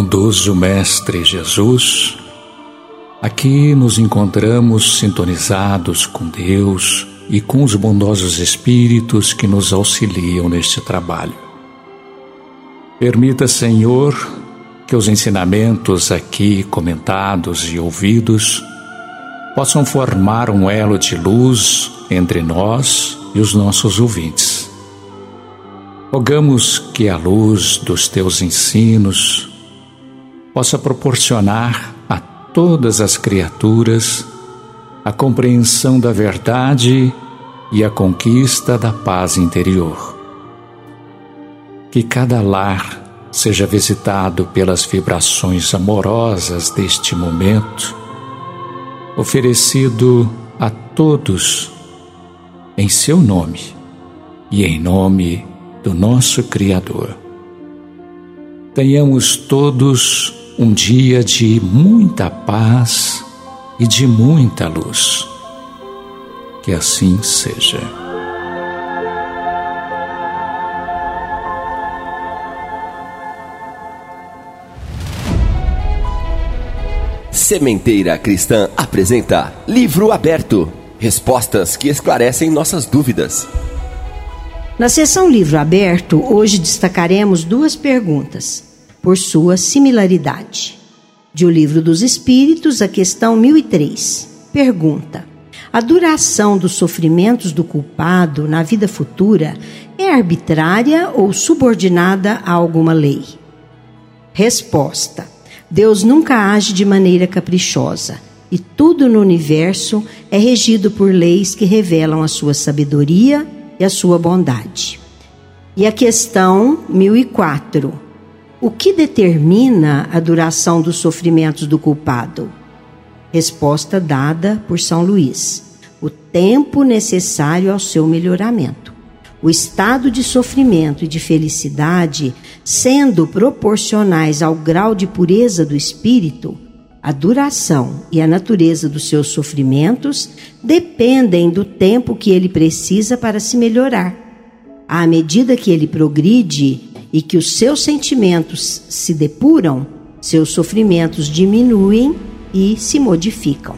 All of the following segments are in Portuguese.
Bondoso Mestre Jesus, aqui nos encontramos sintonizados com Deus e com os bondosos Espíritos que nos auxiliam neste trabalho. Permita, Senhor, que os ensinamentos aqui comentados e ouvidos possam formar um elo de luz entre nós e os nossos ouvintes. Rogamos que a luz dos teus ensinos possa proporcionar a todas as criaturas a compreensão da verdade e a conquista da paz interior. Que cada lar seja visitado pelas vibrações amorosas deste momento, oferecido a todos em seu nome e em nome do nosso Criador. Tenhamos todos um dia de muita paz e de muita luz. Que assim seja. Sementeira Cristã apresenta Livro Aberto Respostas que esclarecem nossas dúvidas. Na sessão Livro Aberto, hoje destacaremos duas perguntas por sua similaridade. De O Livro dos Espíritos, a questão 1003. Pergunta: A duração dos sofrimentos do culpado na vida futura é arbitrária ou subordinada a alguma lei? Resposta: Deus nunca age de maneira caprichosa e tudo no universo é regido por leis que revelam a sua sabedoria e a sua bondade. E a questão 1004. O que determina a duração dos sofrimentos do culpado? Resposta dada por São Luís: o tempo necessário ao seu melhoramento. O estado de sofrimento e de felicidade, sendo proporcionais ao grau de pureza do espírito, a duração e a natureza dos seus sofrimentos dependem do tempo que ele precisa para se melhorar. À medida que ele progride e que os seus sentimentos se depuram, seus sofrimentos diminuem e se modificam.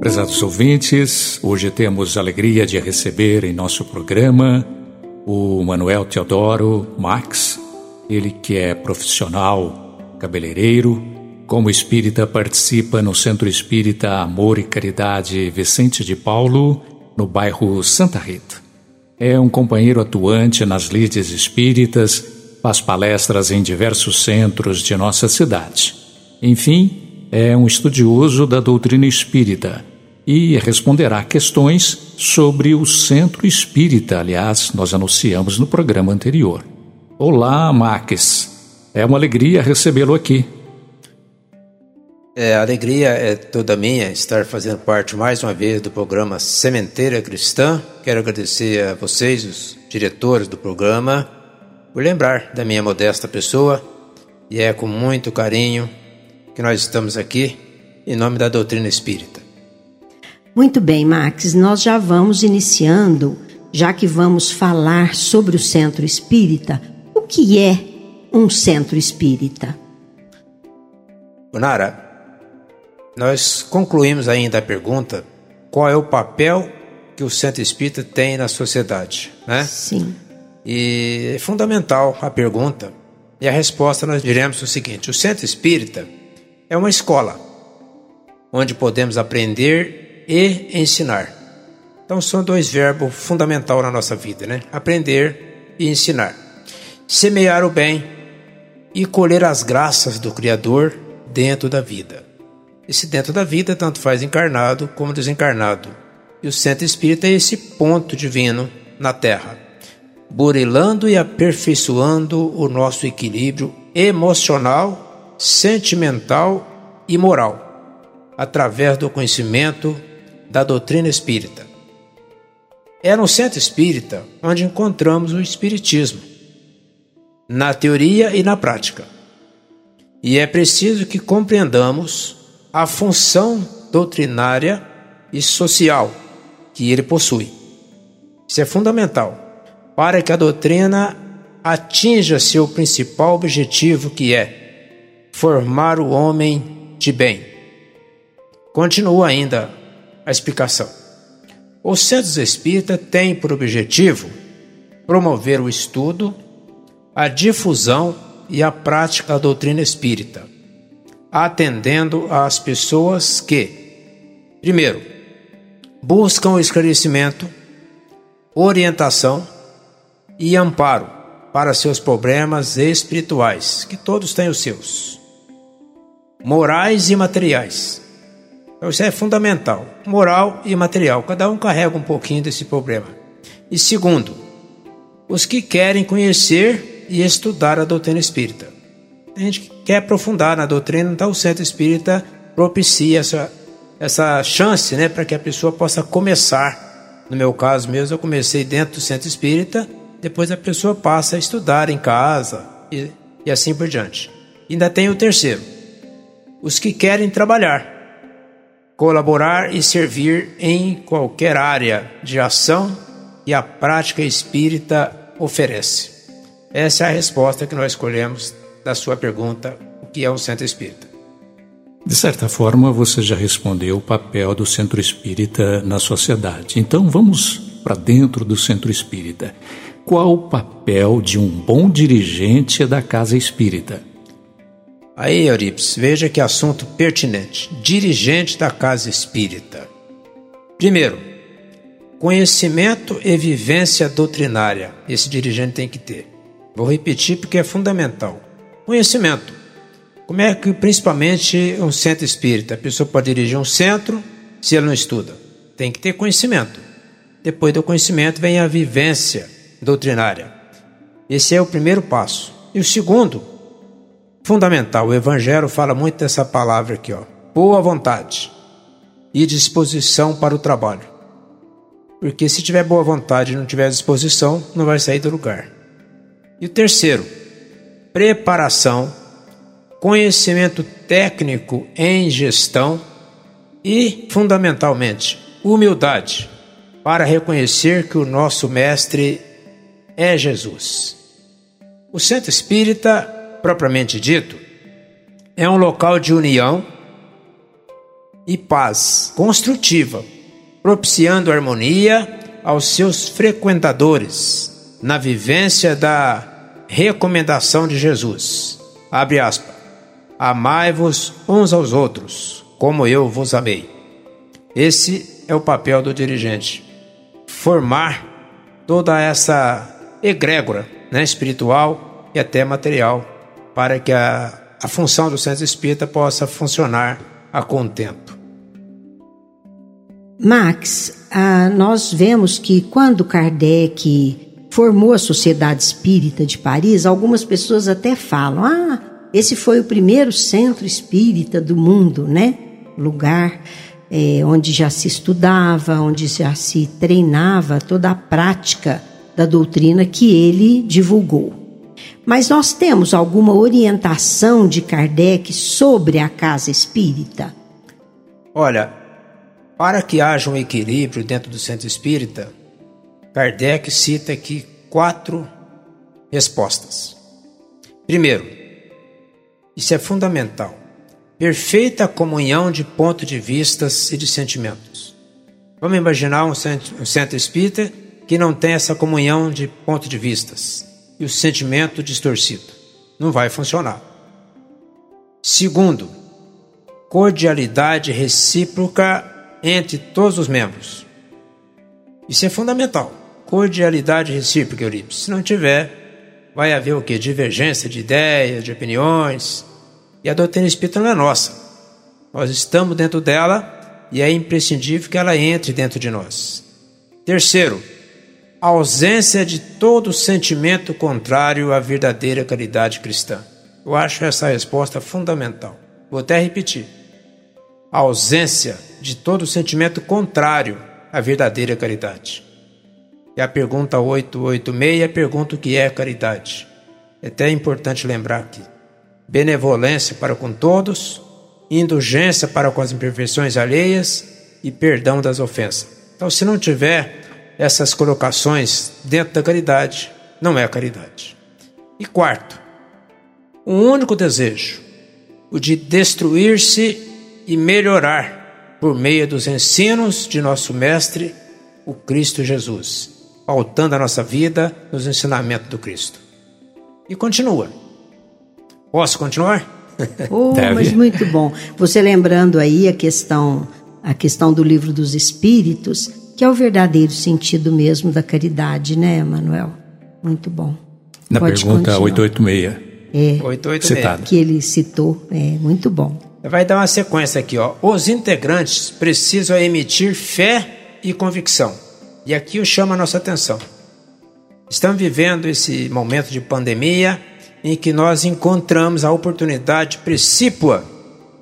Prezados ouvintes, hoje temos a alegria de receber em nosso programa o Manuel Teodoro Max, ele que é profissional cabeleireiro, como espírita, participa no Centro Espírita Amor e Caridade Vicente de Paulo, no bairro Santa Rita. É um companheiro atuante nas lides espíritas, faz palestras em diversos centros de nossa cidade. Enfim, é um estudioso da doutrina espírita e responderá questões sobre o Centro Espírita. Aliás, nós anunciamos no programa anterior. Olá, Max. É uma alegria recebê-lo aqui. É, a alegria é toda minha estar fazendo parte mais uma vez do programa Sementeira Cristã. Quero agradecer a vocês, os diretores do programa, por lembrar da minha modesta pessoa e é com muito carinho que nós estamos aqui em nome da doutrina espírita. Muito bem, Max, nós já vamos iniciando, já que vamos falar sobre o centro espírita. O que é um centro espírita? Bonara, nós concluímos ainda a pergunta: qual é o papel que o centro espírita tem na sociedade, né? Sim. E é fundamental a pergunta. E a resposta nós diremos o seguinte: o centro espírita é uma escola onde podemos aprender e ensinar. Então são dois verbos fundamentais na nossa vida, né? Aprender e ensinar. Semear o bem e colher as graças do Criador dentro da vida. Esse dentro da vida tanto faz encarnado como desencarnado. E o centro espírita é esse ponto divino na Terra burilando e aperfeiçoando o nosso equilíbrio emocional, sentimental e moral, através do conhecimento da doutrina espírita. É no centro espírita onde encontramos o Espiritismo, na teoria e na prática. E é preciso que compreendamos a função doutrinária e social que ele possui. Isso é fundamental para que a doutrina atinja seu principal objetivo, que é formar o homem de bem. Continua ainda a explicação. O Centro Espírita tem por objetivo promover o estudo, a difusão e a prática da doutrina espírita, atendendo às pessoas que, primeiro, buscam esclarecimento, orientação e amparo para seus problemas espirituais, que todos têm os seus, morais e materiais. Então, isso é fundamental, moral e material. Cada um carrega um pouquinho desse problema. E segundo, os que querem conhecer e estudar a doutrina espírita. A gente que quer aprofundar na doutrina, então o centro espírita propicia essa, essa chance né, para que a pessoa possa começar. No meu caso mesmo, eu comecei dentro do centro espírita depois a pessoa passa a estudar em casa e, e assim por diante. Ainda tem o terceiro: os que querem trabalhar, colaborar e servir em qualquer área de ação e a prática espírita oferece. Essa é a resposta que nós escolhemos da sua pergunta: o que é um centro espírita? De certa forma, você já respondeu o papel do centro espírita na sociedade. Então, vamos para dentro do centro espírita. Qual o papel de um bom dirigente da casa espírita? Aí, Euripides, veja que assunto pertinente. Dirigente da casa espírita. Primeiro, conhecimento e vivência doutrinária. Esse dirigente tem que ter. Vou repetir porque é fundamental. Conhecimento. Como é que, principalmente, um centro espírita, a pessoa pode dirigir um centro se ele não estuda? Tem que ter conhecimento. Depois do conhecimento vem a vivência doutrinária. Esse é o primeiro passo. E o segundo, fundamental, o Evangelho fala muito dessa palavra aqui, ó. Boa vontade e disposição para o trabalho. Porque se tiver boa vontade e não tiver disposição, não vai sair do lugar. E o terceiro, preparação, conhecimento técnico em gestão e, fundamentalmente, humildade para reconhecer que o nosso mestre é Jesus. O centro espírita, propriamente dito, é um local de união e paz construtiva, propiciando harmonia aos seus frequentadores na vivência da recomendação de Jesus. Abre aspas. Amai-vos uns aos outros, como eu vos amei. Esse é o papel do dirigente. Formar toda essa egrégora né, espiritual e até material, para que a, a função do centro espírita possa funcionar a contento. Max, ah, nós vemos que quando Kardec formou a Sociedade Espírita de Paris, algumas pessoas até falam: ah, esse foi o primeiro centro espírita do mundo, né? Lugar é, onde já se estudava, onde já se treinava toda a prática da doutrina que ele divulgou. Mas nós temos alguma orientação de Kardec sobre a casa espírita? Olha, para que haja um equilíbrio dentro do centro espírita, Kardec cita aqui quatro respostas. Primeiro, isso é fundamental. Perfeita comunhão de pontos de vistas e de sentimentos. Vamos imaginar um centro, um centro espírita que não tem essa comunhão de ponto de vistas e o sentimento distorcido. Não vai funcionar. Segundo, cordialidade recíproca entre todos os membros. Isso é fundamental. Cordialidade recíproca, Eurípides. Se não tiver, vai haver o que? Divergência de ideias, de opiniões. E a doutrina espírita não é nossa. Nós estamos dentro dela e é imprescindível que ela entre dentro de nós. Terceiro, ausência de todo sentimento contrário à verdadeira caridade cristã. Eu acho essa resposta fundamental. Vou até repetir. A ausência de todo sentimento contrário à verdadeira caridade. E a pergunta 886 pergunta o que é caridade. É até importante lembrar aqui. Benevolência para com todos, indulgência para com as imperfeições alheias e perdão das ofensas. Então, se não tiver essas colocações dentro da caridade, não é caridade. E quarto, um único desejo, o de destruir-se e melhorar por meio dos ensinos de nosso Mestre, o Cristo Jesus, pautando a nossa vida nos ensinamentos do Cristo. E continua. Posso continuar? Oh, mas muito bom. Você lembrando aí a questão, a questão do livro dos Espíritos, que é o verdadeiro sentido mesmo da caridade, né, Manuel? Muito bom. Na Pode pergunta continuar. 886. É, 886. que ele citou, é muito bom. Vai dar uma sequência aqui, ó. Os integrantes precisam emitir fé e convicção. E aqui eu chamo a nossa atenção. Estamos vivendo esse momento de pandemia em que nós encontramos a oportunidade precípua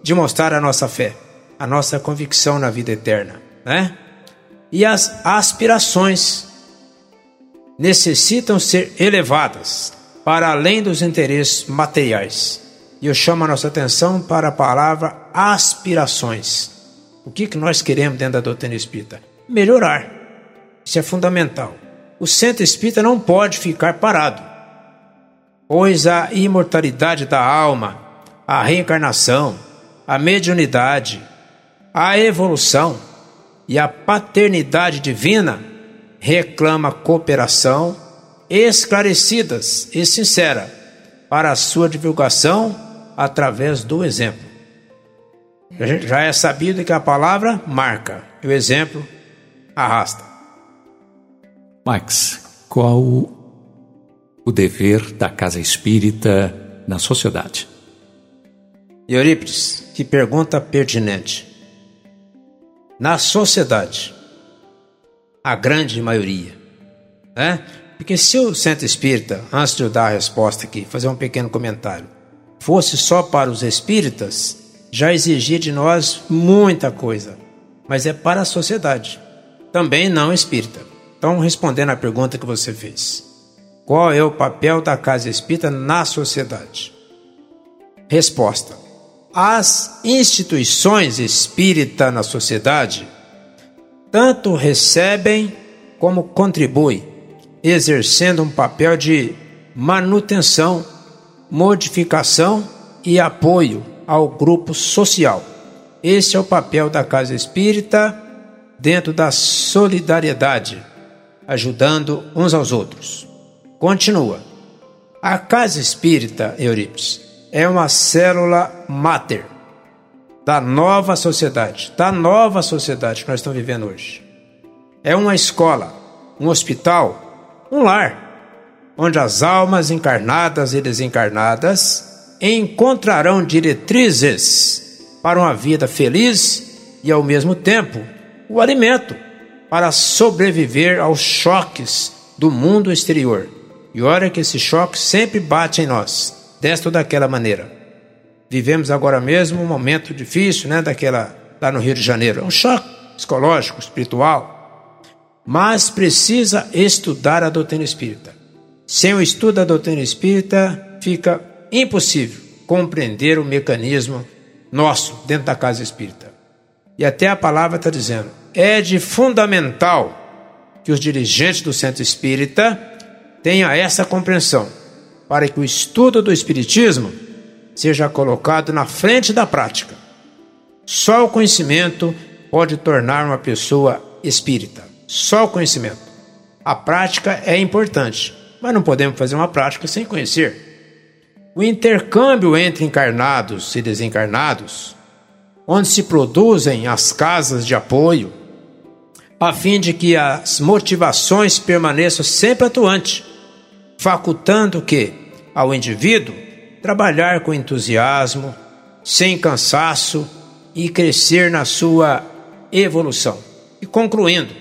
de mostrar a nossa fé, a nossa convicção na vida eterna, né? e as aspirações necessitam ser elevadas para além dos interesses materiais. E eu chamo a nossa atenção para a palavra aspirações. O que, que nós queremos dentro da doutrina espírita? Melhorar. Isso é fundamental. O centro espírita não pode ficar parado, pois a imortalidade da alma, a reencarnação, a mediunidade, a evolução, e a paternidade divina reclama cooperação esclarecidas e sincera para a sua divulgação através do exemplo. Já é sabido que a palavra marca e o exemplo arrasta. Max, qual o dever da casa espírita na sociedade? Eurípides, que pergunta pertinente na sociedade. A grande maioria. Né? Porque se o centro espírita, antes de eu dar a resposta aqui, fazer um pequeno comentário, fosse só para os espíritas, já exigia de nós muita coisa. Mas é para a sociedade, também não espírita. Então, respondendo à pergunta que você fez: qual é o papel da casa espírita na sociedade? Resposta: as instituições espíritas na sociedade tanto recebem como contribuem, exercendo um papel de manutenção, modificação e apoio ao grupo social. Esse é o papel da casa espírita dentro da solidariedade, ajudando uns aos outros. Continua. A casa espírita, Eurípides, é uma célula máter da nova sociedade, da nova sociedade que nós estamos vivendo hoje. É uma escola, um hospital, um lar, onde as almas encarnadas e desencarnadas encontrarão diretrizes para uma vida feliz e, ao mesmo tempo, o alimento para sobreviver aos choques do mundo exterior. E olha que esse choque sempre bate em nós desta ou daquela maneira. Vivemos agora mesmo um momento difícil, né, daquela lá no Rio de Janeiro, é um choque psicológico, espiritual, mas precisa estudar a doutrina espírita. Sem o estudo da doutrina espírita, fica impossível compreender o mecanismo nosso dentro da casa espírita. E até a palavra está dizendo: é de fundamental que os dirigentes do centro espírita tenham essa compreensão para que o estudo do Espiritismo seja colocado na frente da prática. Só o conhecimento pode tornar uma pessoa espírita. Só o conhecimento. A prática é importante, mas não podemos fazer uma prática sem conhecer. O intercâmbio entre encarnados e desencarnados, onde se produzem as casas de apoio, a fim de que as motivações permaneçam sempre atuantes, facultando que, ao indivíduo, trabalhar com entusiasmo, sem cansaço e crescer na sua evolução. E concluindo,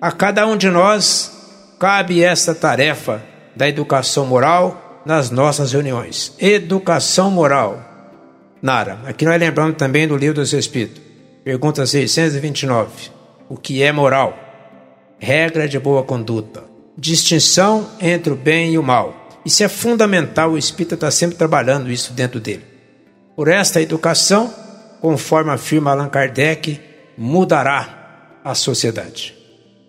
a cada um de nós cabe essa tarefa da educação moral nas nossas reuniões. Educação moral. Nara, aqui nós lembramos também do livro dos Espíritos. Pergunta 629. O que é moral? Regra de boa conduta. Distinção entre o bem e o mal. Isso é fundamental, o espírita está sempre trabalhando isso dentro dele. Por esta educação, conforme afirma Allan Kardec, mudará a sociedade.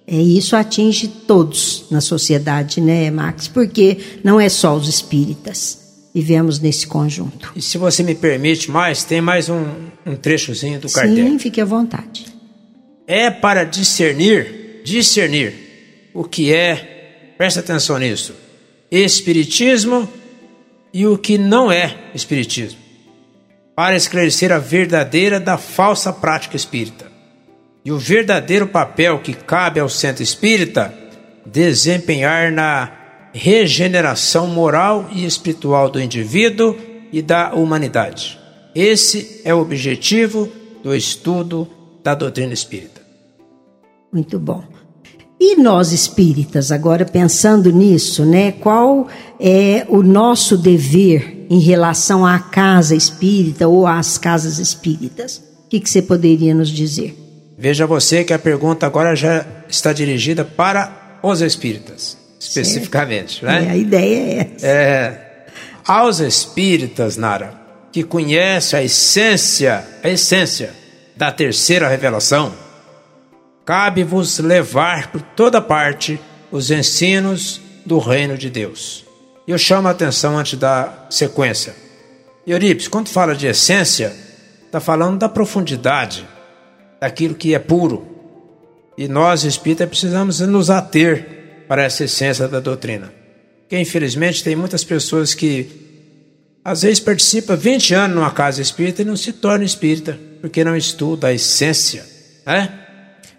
É, isso atinge todos na sociedade, né, Max? Porque não é só os espíritas. Vivemos nesse conjunto. E se você me permite mais, tem mais um, um trechozinho do Kardec. Sim, fique à vontade. É para discernir, discernir o que é, presta atenção nisso, espiritismo e o que não é espiritismo, para esclarecer a verdadeira da falsa prática espírita e o verdadeiro papel que cabe ao centro espírita desempenhar na regeneração moral e espiritual do indivíduo e da humanidade. Esse é o objetivo do estudo da doutrina espírita. Muito bom. E nós espíritas, agora pensando nisso, né? Qual é o nosso dever em relação à casa espírita ou às casas espíritas? O que, que você poderia nos dizer? Veja você que a pergunta agora já está dirigida para os espíritas, especificamente, certo. né? É, a ideia é essa. É, aos espíritas, Nara, que conhece a essência, a essência da terceira revelação, cabe-vos levar por toda parte os ensinos do reino de Deus. E eu chamo a atenção antes da sequência. Eurípides, quando fala de essência, está falando da profundidade, daquilo que é puro. E nós, espíritas, precisamos nos ater para essa essência da doutrina. Porque, infelizmente, tem muitas pessoas que às vezes participam 20 anos numa casa espírita e não se torna espírita, porque não estuda a essência. Né?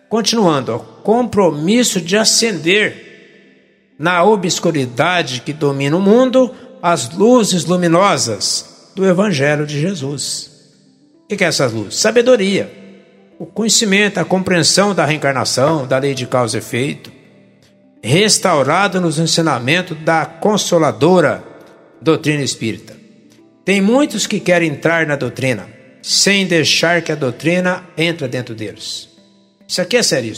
Continuando, ó, compromisso de acender na obscuridade que domina o mundo as luzes luminosas do Evangelho de Jesus. O que é essas luzes? Sabedoria o conhecimento, a compreensão da reencarnação, da lei de causa e efeito, restaurado nos ensinamentos da consoladora doutrina espírita. Tem muitos que querem entrar na doutrina, sem deixar que a doutrina entre dentro deles. Isso aqui é sério.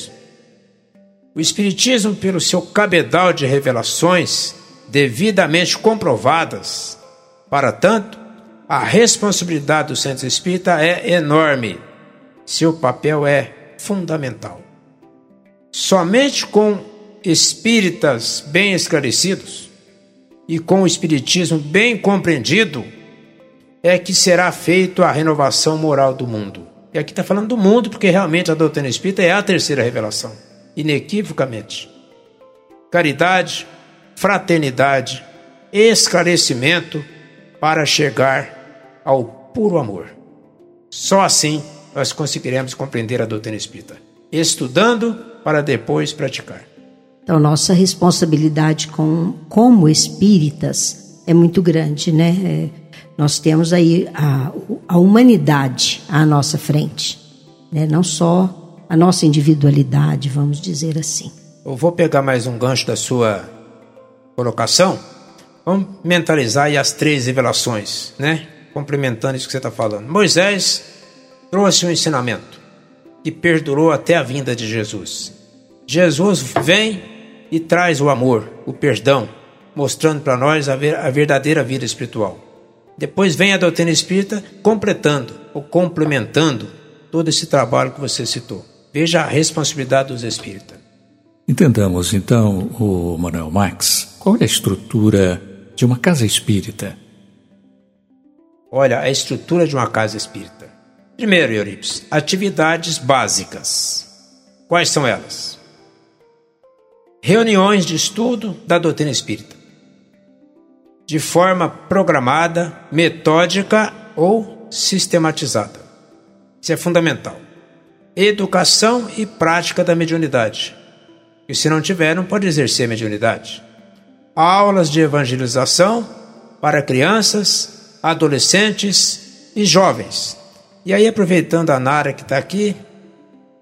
O Espiritismo, pelo seu cabedal de revelações devidamente comprovadas, para tanto, a responsabilidade do centro espírita é enorme seu papel é fundamental. Somente com espíritas bem esclarecidos e com o espiritismo bem compreendido é que será feita a renovação moral do mundo. E aqui está falando do mundo, porque realmente a doutrina espírita é a terceira revelação, inequivocamente. Caridade, fraternidade, esclarecimento para chegar ao puro amor. Só assim nós conseguiremos compreender a doutrina espírita, estudando para depois praticar. Então, nossa responsabilidade com, como espíritas é muito grande, né? É, nós temos aí a, a humanidade à nossa frente, né? não só a nossa individualidade, vamos dizer assim. Eu vou pegar mais um gancho da sua colocação. Vamos mentalizar aí as três revelações, né? Complementando isso que você está falando. Moisés trouxe um ensinamento que perdurou até a vinda de Jesus. Jesus vem e traz o amor, o perdão, mostrando para nós a, verdadeira vida espiritual. Depois vem a doutrina espírita completando ou complementando todo esse trabalho que você citou. Veja a responsabilidade dos espíritas. Entendamos então, o Manuel Max, qual é a estrutura de uma casa espírita? Olha, a estrutura de uma casa espírita Primeiro, Euripides, atividades básicas. Quais são elas? Reuniões de estudo da doutrina espírita, de forma programada, metódica ou sistematizada. Isso é fundamental. Educação e prática da mediunidade. E se não tiver, não pode exercer a mediunidade. Aulas de evangelização para crianças, adolescentes e jovens. E aí, aproveitando a Nara que está aqui,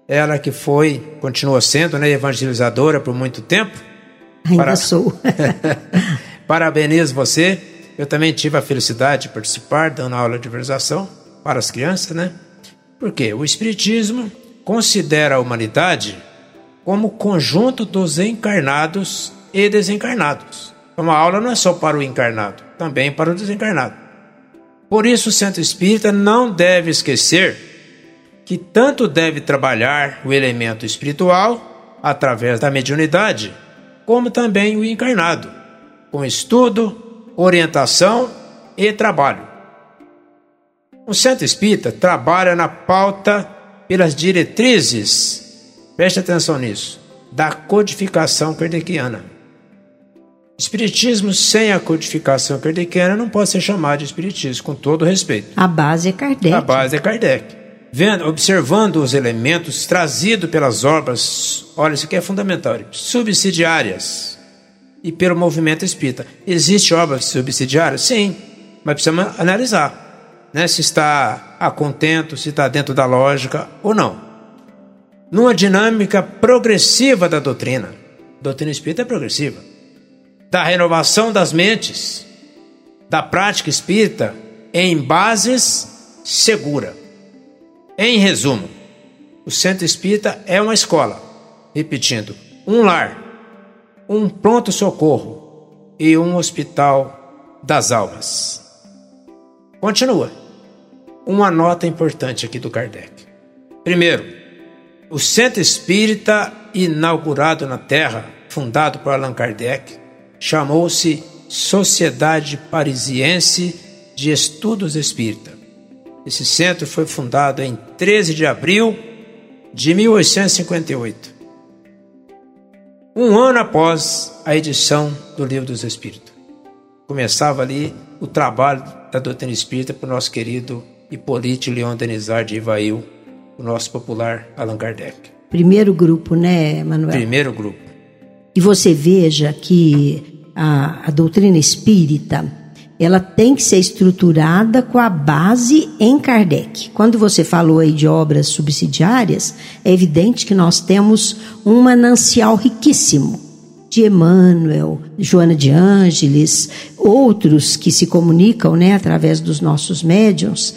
ela que foi, continua sendo, né, evangelizadora por muito tempo. Ainda para... sou. Parabenizo você. Eu também tive a felicidade de participar dando aula de evangelização para as crianças, né? Porque o Espiritismo considera a humanidade como conjunto dos encarnados e desencarnados. Uma aula não é só para o encarnado, também para o desencarnado. Por isso, o centro espírita não deve esquecer que tanto deve trabalhar o elemento espiritual através da mediunidade, como também o encarnado, com estudo, orientação e trabalho. O centro espírita trabalha na pauta pelas diretrizes, preste atenção nisso, da codificação kardeciana. Espiritismo sem a codificação kardeciana não pode ser chamado de espiritismo, com todo respeito. A base é Kardec. A base é Kardec vendo, observando os elementos trazidos pelas obras, olha, isso aqui é fundamental, subsidiárias e pelo movimento espírita. Existe obras subsidiárias? Sim, mas precisamos analisar né, se está a contento, se está dentro da lógica ou não. Numa dinâmica progressiva da doutrina, doutrina espírita é progressiva, da renovação das mentes, da prática espírita em bases segura. Em resumo, o centro espírita é uma escola, repetindo, um lar, um pronto-socorro e um hospital das almas. Continua. Uma nota importante aqui do Kardec. Primeiro, o centro espírita inaugurado na Terra, fundado por Allan Kardec, chamou-se Sociedade Parisiense de Estudos Espírita. Esse centro foi fundado em 13 de abril de 1858, um ano após a edição do Livro dos Espíritos. Começava ali o trabalho da doutrina espírita para o nosso querido Hipólito Leon Denizar de Ivail, o nosso popular Allan Kardec. Primeiro grupo, né, Manuel? Primeiro grupo. E você veja que a, a doutrina espírita ela tem que ser estruturada com a base em Kardec. Quando você falou aí de obras subsidiárias, é evidente que nós temos um manancial riquíssimo de Emmanuel, Joana de Ângeles, outros que se comunicam né, através dos nossos médiums,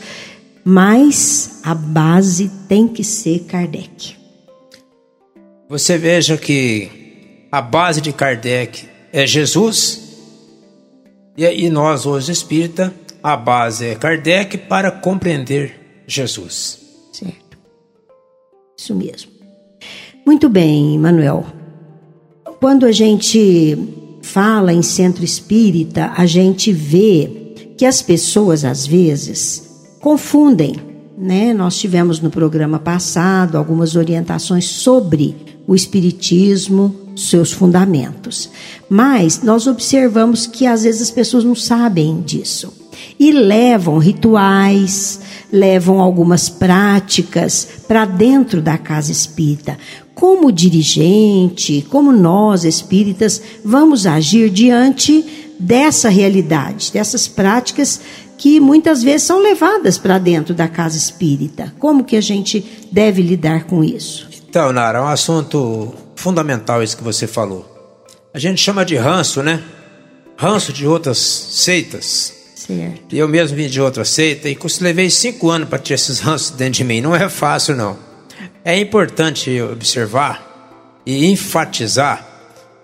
mas a base tem que ser Kardec. Você veja que a base de Kardec é Jesus e, e nós, hoje espírita, a base é Kardec para compreender Jesus. Certo. Isso mesmo. Muito bem, Manuel. Quando a gente fala em centro espírita, a gente vê que as pessoas às vezes confundem, né? Nós tivemos no programa passado algumas orientações sobre o espiritismo, seus fundamentos. Mas nós observamos que às vezes as pessoas não sabem disso e levam rituais, levam algumas práticas para dentro da casa espírita. Como dirigente, como nós espíritas, vamos agir diante dessa realidade, dessas práticas que muitas vezes são levadas para dentro da casa espírita. Como que a gente deve lidar com isso? Então, Nara, é um assunto fundamental isso que você falou. A gente chama de ranço, né? Ranço de outras seitas. Certo. Eu mesmo vim de outra seita e levei cinco anos para ter esses ranços dentro de mim. Não é fácil, não. É importante observar e enfatizar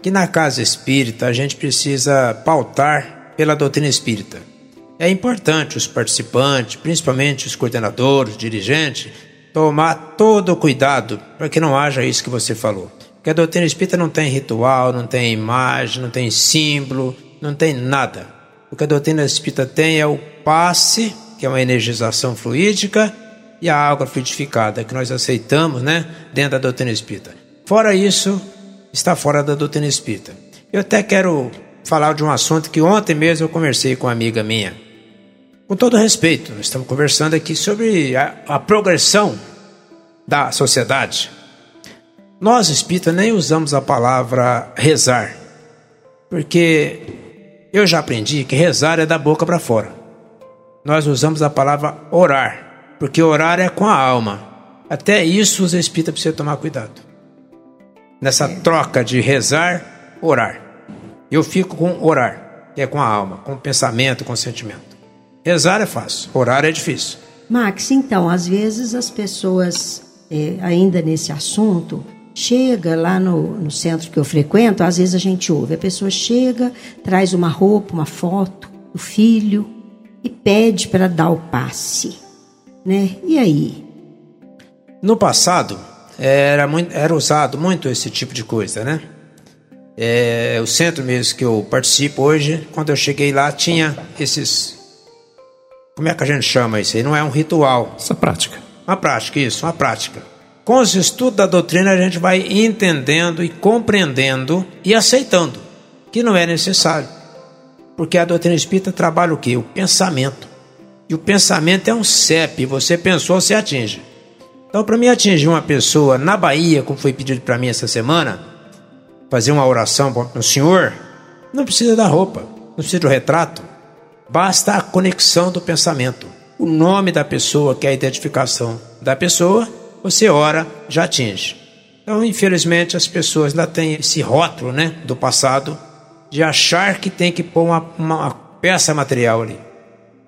que na casa espírita a gente precisa pautar pela doutrina espírita. É importante os participantes, principalmente os coordenadores, dirigentes, tomar todo o cuidado para que não haja isso que você falou. Porque a doutrina espírita não tem ritual, não tem imagem, não tem símbolo, não tem nada. O que a doutrina espírita tem é o passe, que é uma energização fluídica, e a água frutificada que nós aceitamos, né, dentro da doutrina espírita. Fora isso, está fora da doutrina espírita. Eu até quero falar de um assunto que ontem mesmo eu conversei com uma amiga minha. Com todo respeito, nós estamos conversando aqui sobre a, a progressão da sociedade. Nós espíritas nem usamos a palavra rezar, porque eu já aprendi que rezar é da boca para fora. Nós usamos a palavra orar, porque orar é com a alma. Até isso os espíritas precisam tomar cuidado. Nessa troca de rezar, orar. Eu fico com orar, que é com a alma, com o pensamento, com o sentimento. Rezar é fácil, orar é difícil. Max, então, às vezes as pessoas, é, ainda nesse assunto, chega lá no, no centro que eu frequento, às vezes a gente ouve, a pessoa chega, traz uma roupa, uma foto do filho e pede para dar o passe, né? E aí? No passado era, muito, era usado muito esse tipo de coisa, né? É, o centro mesmo que eu participo hoje, quando eu cheguei lá, tinha esses. Como é que a gente chama isso aí? Não é um ritual. Essa prática. Uma prática, isso, uma prática. Com os estudos da doutrina, a gente vai entendendo e compreendendo e aceitando que não é necessário. Porque a doutrina espírita trabalha o quê? O pensamento. E o pensamento é um CEP, você pensou, você atinge. Então, para mim atingir uma pessoa na Bahia, como foi pedido para mim essa semana, fazer uma oração para o Senhor, não precisa da roupa, não precisa do retrato, basta a conexão do pensamento. O nome da pessoa, que é a identificação da pessoa, você ora, já atinge. Então, infelizmente, as pessoas ainda têm esse rótulo né, do passado de achar que tem que pôr uma, uma peça material ali,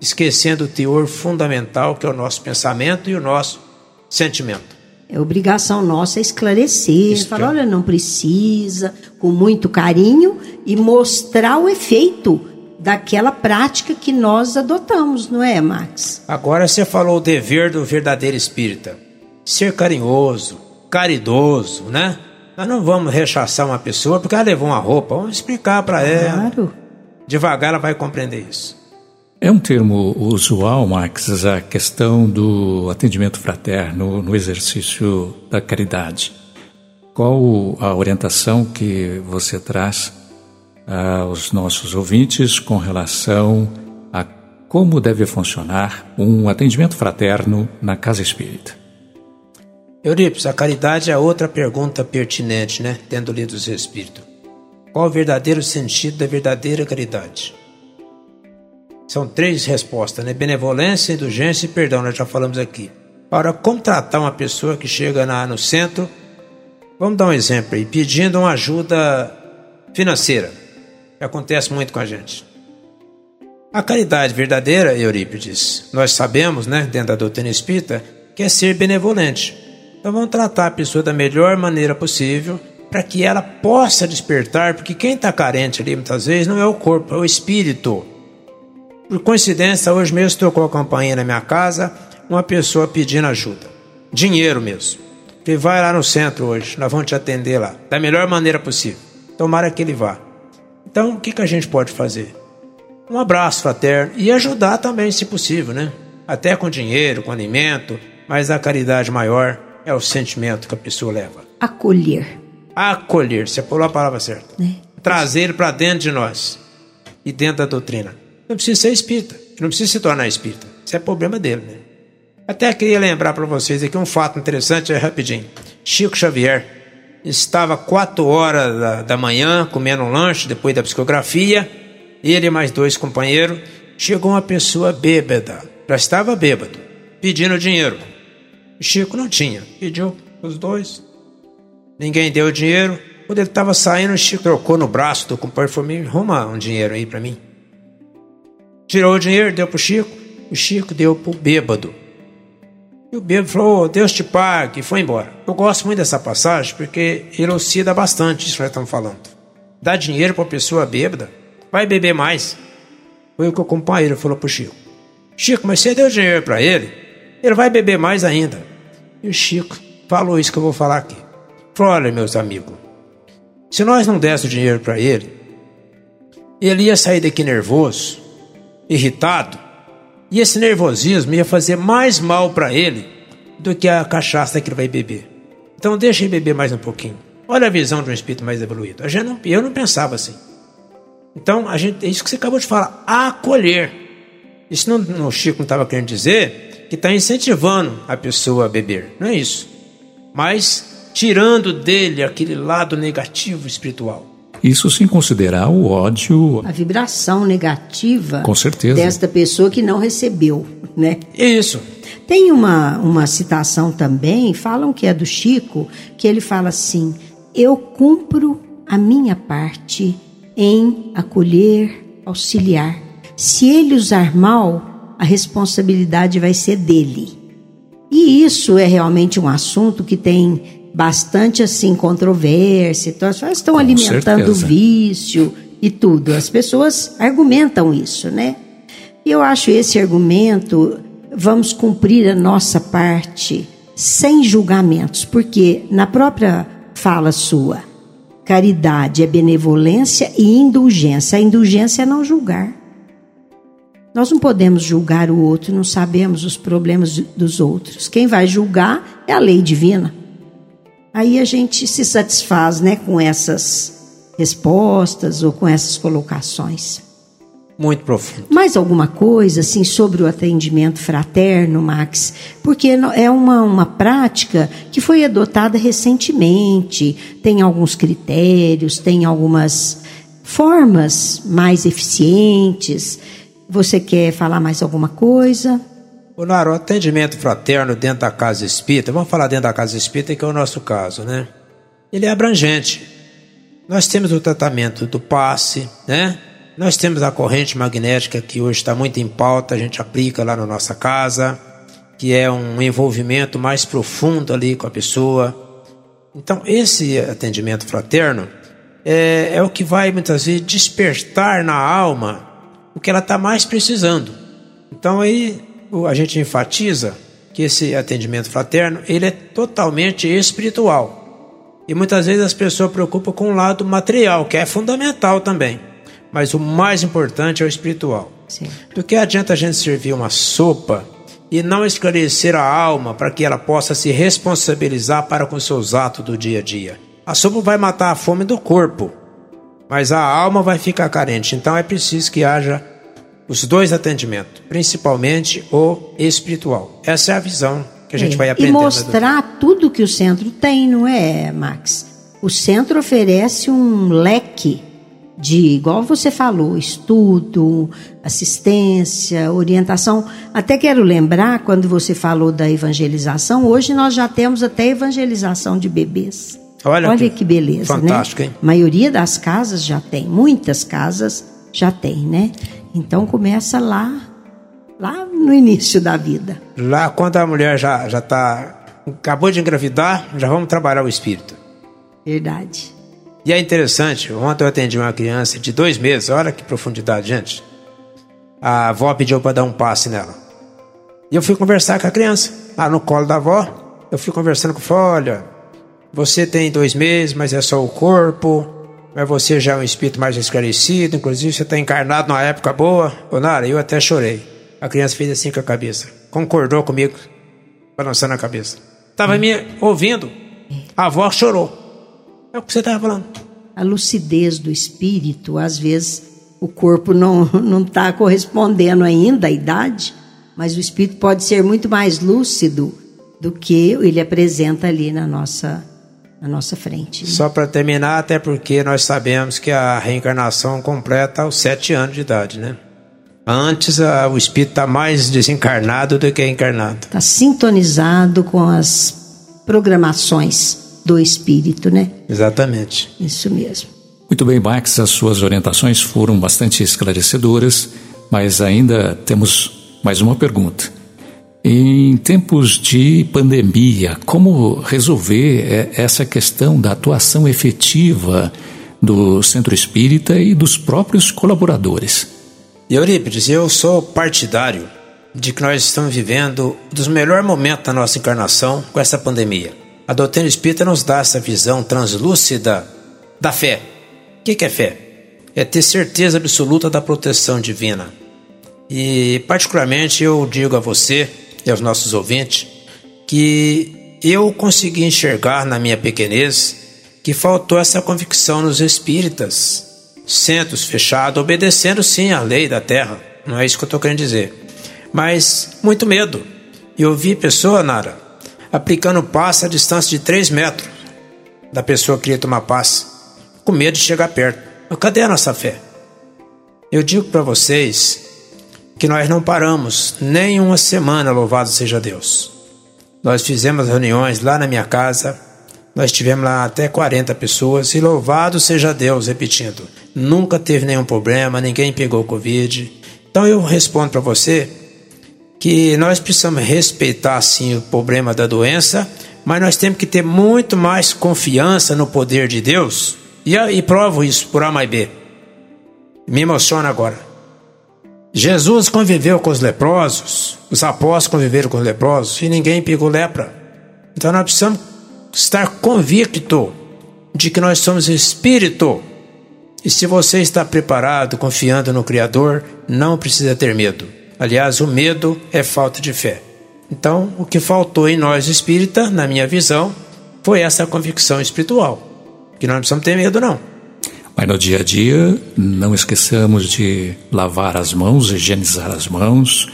esquecendo o teor fundamental que é o nosso pensamento e o nosso sentimento. É obrigação nossa esclarecer, Isso falar, é. olha, não precisa, com muito carinho e mostrar o efeito daquela prática que nós adotamos, não é, Max? Agora você falou o dever do verdadeiro espírita ser carinhoso, caridoso, né? Nós não vamos rechaçar uma pessoa porque ela levou uma roupa, vamos explicar para ela. Claro. Devagar ela vai compreender isso. É um termo usual, Max, a questão do atendimento fraterno no exercício da caridade. Qual a orientação que você traz aos nossos ouvintes com relação a como deve funcionar um atendimento fraterno na casa espírita? Eurípides, a caridade é outra pergunta pertinente, né? Tendo lido os Espíritos. Qual o verdadeiro sentido da verdadeira caridade? São três respostas, né? Benevolência, indulgência e perdão, nós já falamos aqui. Para como tratar uma pessoa que chega na, no centro, vamos dar um exemplo aí, pedindo uma ajuda financeira, que acontece muito com a gente. A caridade verdadeira, Eurípides, nós sabemos, né, dentro da doutrina espírita, que é ser benevolente. Então vamos tratar a pessoa da melhor maneira possível para que ela possa despertar, porque quem está carente ali muitas vezes não é o corpo, é o espírito. Por coincidência, hoje mesmo tocou a campainha na minha casa, uma pessoa pedindo ajuda, dinheiro mesmo. Ele vai lá no centro hoje, nós vamos te atender lá, da melhor maneira possível. Tomara que ele vá. Então, o que, que a gente pode fazer? Um abraço fraterno e ajudar também, se possível, né? Até com dinheiro, com alimento, mas a caridade maior é o sentimento que a pessoa leva. Acolher. Acolher, você falou a palavra certa. É. Trazer para dentro de nós e dentro da doutrina. Não precisa ser espírita, não precisa se tornar espírita. Isso é problema dele, né? Até queria lembrar para vocês aqui um fato interessante, é rapidinho. Chico Xavier estava quatro horas da, da manhã comendo um lanche depois da psicografia. Ele e mais dois companheiros. Chegou uma pessoa bêbada, já estava bêbado, pedindo dinheiro. O Chico não tinha. Pediu os dois. Ninguém deu dinheiro. Quando ele estava saindo, o Chico trocou no braço do companheiro e falou: Me arruma um dinheiro aí para mim. Tirou o dinheiro, deu pro Chico. O Chico deu pro bêbado. E o bêbado falou: oh, Deus te pague, e foi embora. Eu gosto muito dessa passagem porque elucida bastante isso que nós estamos falando. Dá dinheiro para pessoa bêbada, vai beber mais. Foi o que o companheiro falou pro Chico. Chico, mas você deu dinheiro para ele? Ele vai beber mais ainda. E o Chico falou isso que eu vou falar aqui. Falou: olha, meus amigos, se nós não dessemos dinheiro para ele, ele ia sair daqui nervoso, irritado, e esse nervosismo ia fazer mais mal para ele do que a cachaça que ele vai beber. Então deixa ele beber mais um pouquinho. Olha a visão de um espírito mais evoluído. Gente não, eu não pensava assim. Então, a gente, é isso que você acabou de falar, acolher. Isso não, o Chico não estava querendo dizer que está incentivando a pessoa a beber. Não é isso. Mas tirando dele aquele lado negativo espiritual. Isso sem considerar o ódio. A vibração negativa. Com certeza. Desta pessoa que não recebeu, né? Isso. Tem uma, uma citação também, falam que é do Chico, que ele fala assim: Eu cumpro a minha parte em acolher, auxiliar. Se ele usar mal, a responsabilidade vai ser dele. E isso é realmente um assunto que tem bastante assim controvérsia, então as estão Com alimentando o vício e tudo. As pessoas argumentam isso, né? E eu acho esse argumento vamos cumprir a nossa parte sem julgamentos, porque na própria fala sua, caridade é benevolência e indulgência. A indulgência é não julgar. Nós não podemos julgar o outro, não sabemos os problemas dos outros. Quem vai julgar é a lei divina. Aí a gente se satisfaz né, com essas respostas ou com essas colocações. Muito profundo. Mais alguma coisa assim sobre o atendimento fraterno, Max? Porque é uma, uma prática que foi adotada recentemente, tem alguns critérios, tem algumas formas mais eficientes. Você quer falar mais alguma coisa? O Naro, atendimento fraterno dentro da casa espírita, vamos falar dentro da casa espírita, que é o nosso caso, né? Ele é abrangente. Nós temos o tratamento do passe, né? Nós temos a corrente magnética que hoje está muito em pauta, a gente aplica lá na nossa casa, que é um envolvimento mais profundo ali com a pessoa. Então, esse atendimento fraterno é, é o que vai muitas vezes despertar na alma o que ela está mais precisando. Então, aí a gente enfatiza que esse atendimento fraterno ele é totalmente espiritual. E muitas vezes as pessoas preocupam com o lado material, que é fundamental também. Mas o mais importante é o espiritual. Sim. Do que adianta a gente servir uma sopa e não esclarecer a alma para que ela possa se responsabilizar para com seus atos do dia a dia? A sopa vai matar a fome do corpo, mas a alma vai ficar carente. Então é preciso que haja os dois atendimentos, principalmente o espiritual. Essa é a visão que a gente é. vai aprender. E mostrar tudo que o centro tem, não é, Max? O centro oferece um leque de, igual você falou, estudo, assistência, orientação. Até quero lembrar, quando você falou da evangelização, hoje nós já temos até evangelização de bebês. Olha, Olha que, que beleza, né? fantástico, né? Hein? A maioria das casas já tem, muitas casas já tem, né? Então começa lá, lá no início da vida. Lá quando a mulher já já tá acabou de engravidar, já vamos trabalhar o espírito. Verdade. E é interessante, ontem eu atendi uma criança de dois meses, olha que profundidade, gente. A avó pediu para dar um passe nela. E eu fui conversar com a criança, lá no colo da avó. Eu fui conversando com ela, olha, você tem dois meses, mas é só o corpo mas você já é um espírito mais esclarecido, inclusive você está encarnado numa época boa. Ô Nara, eu até chorei. A criança fez assim com a cabeça, concordou comigo, balançando a cabeça. Estava hum. me ouvindo, a avó chorou. É o que você estava falando. A lucidez do espírito, às vezes o corpo não não está correspondendo ainda à idade, mas o espírito pode ser muito mais lúcido do que ele apresenta ali na nossa na nossa frente. Né? Só para terminar, até porque nós sabemos que a reencarnação completa aos sete anos de idade, né? Antes a, o espírito está mais desencarnado do que encarnado. Está sintonizado com as programações do espírito, né? Exatamente. Isso mesmo. Muito bem, Max, as suas orientações foram bastante esclarecedoras, mas ainda temos mais uma pergunta. Em tempos de pandemia, como resolver essa questão da atuação efetiva do centro espírita e dos próprios colaboradores? Eurípides, eu sou partidário de que nós estamos vivendo um dos melhores momentos da nossa encarnação com essa pandemia. A doutrina espírita nos dá essa visão translúcida da fé. O que é fé? É ter certeza absoluta da proteção divina. E, particularmente, eu digo a você e aos nossos ouvintes que eu consegui enxergar na minha pequenez que faltou essa convicção nos espíritas. Centros fechados, obedecendo sim à lei da terra, não é isso que eu estou querendo dizer. Mas muito medo. E eu vi pessoa, Nara, aplicando passe a distância de 3 metros da pessoa que queria tomar passe, com medo de chegar perto. Mas cadê a nossa fé? Eu digo para vocês que nós não paramos nem uma semana, louvado seja Deus. Nós fizemos reuniões lá na minha casa, nós tivemos lá até 40 pessoas e louvado seja Deus, repetindo, nunca teve nenhum problema, ninguém pegou Covid. Então eu respondo para você que nós precisamos respeitar sim o problema da doença, mas nós temos que ter muito mais confiança no poder de Deus. E, e provo isso por A mais B. Me emociona agora. Jesus conviveu com os leprosos, os apóstolos conviveram com os leprosos e ninguém pegou lepra. Então nós precisamos estar convicto de que nós somos espírito. E se você está preparado, confiando no Criador, não precisa ter medo. Aliás, o medo é falta de fé. Então, o que faltou em nós espírita, na minha visão, foi essa convicção espiritual. Que nós não precisamos ter medo, não. Mas no dia a dia, não esqueçamos de lavar as mãos, higienizar as mãos,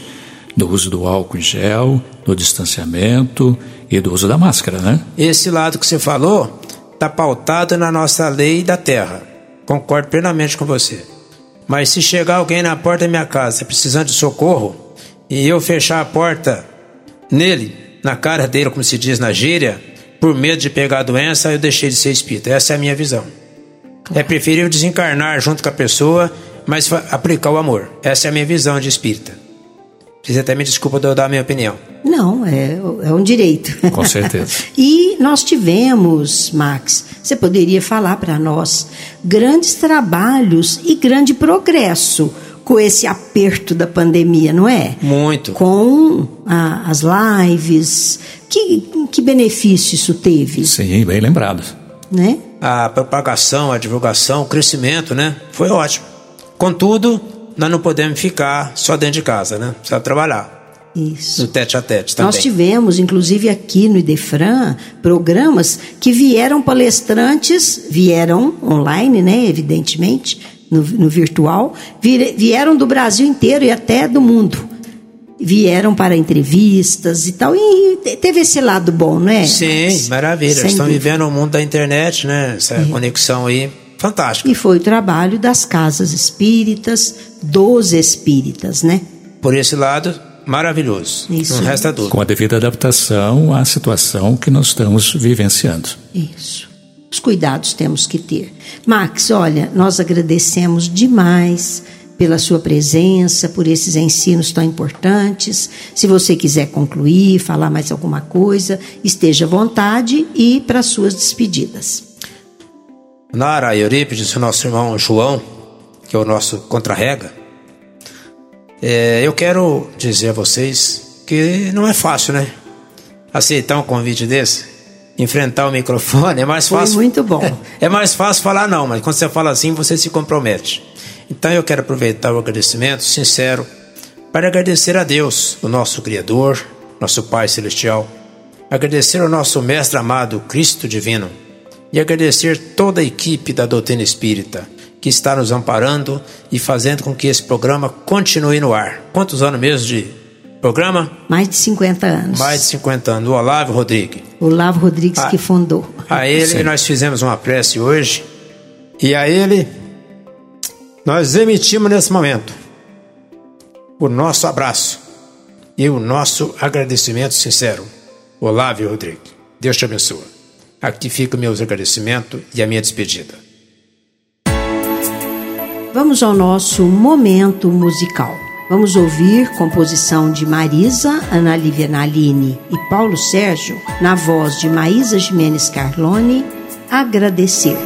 do uso do álcool em gel, do distanciamento e do uso da máscara, né? Esse lado que você falou está pautado na nossa lei da terra. Concordo plenamente com você. Mas se chegar alguém na porta da minha casa precisando de socorro e eu fechar a porta nele, na cara dele, como se diz na gíria, por medo de pegar a doença, eu deixei de ser espírita. Essa é a minha visão. É preferível desencarnar junto com a pessoa, mas aplicar o amor. Essa é a minha visão de espírita. Vocês até me desculpa de eu dar a minha opinião. Não, é, é um direito. Com certeza. e nós tivemos, Max, você poderia falar para nós, grandes trabalhos e grande progresso com esse aperto da pandemia, não é? Muito. Com a, as lives. Que, que benefício isso teve? Sim, bem lembrado. Né? A propagação, a divulgação, o crescimento, né? Foi ótimo. Contudo, nós não podemos ficar só dentro de casa, né? Precisa trabalhar. Isso. No tete a tete também. Nós tivemos, inclusive aqui no Idefran, programas que vieram palestrantes, vieram online, né? Evidentemente, no, no virtual, vieram do Brasil inteiro e até do mundo vieram para entrevistas e tal. E teve esse lado bom, não é? Sim, maravilha. Sem Estão dúvida. vivendo o mundo da internet, né? Essa é. conexão aí. Fantástica. E foi o trabalho das casas espíritas, dos espíritas, né? Por esse lado, maravilhoso. Isso. Não resta dúvida. Com a devida adaptação à situação que nós estamos vivenciando. Isso. Os cuidados temos que ter. Max, olha, nós agradecemos demais pela sua presença, por esses ensinos tão importantes. Se você quiser concluir, falar mais alguma coisa, esteja à vontade e para suas despedidas. Nara Eurípides, o nosso irmão João, que é o nosso contra-rega, é, eu quero dizer a vocês que não é fácil, né? Aceitar um convite desse, enfrentar o microfone é mais fácil. Foi muito bom. É mais fácil falar não, mas quando você fala assim, você se compromete. Então eu quero aproveitar o agradecimento sincero para agradecer a Deus, o nosso Criador, nosso Pai Celestial, agradecer ao nosso Mestre amado Cristo Divino e agradecer toda a equipe da doutrina espírita que está nos amparando e fazendo com que esse programa continue no ar. Quantos anos mesmo de programa? Mais de 50 anos. Mais de 50 anos. O Olavo Rodrigues. O Olavo Rodrigues a, que fundou. A ele Sim. nós fizemos uma prece hoje e a ele nós emitimos nesse momento o nosso abraço e o nosso agradecimento sincero. Olávio Rodrigues, Deus te abençoe. Aqui fica o meu agradecimento e a minha despedida. Vamos ao nosso momento musical. Vamos ouvir composição de Marisa, Ana Lívia Naline e Paulo Sérgio, na voz de Maísa Jimenez Carlone, Agradecer.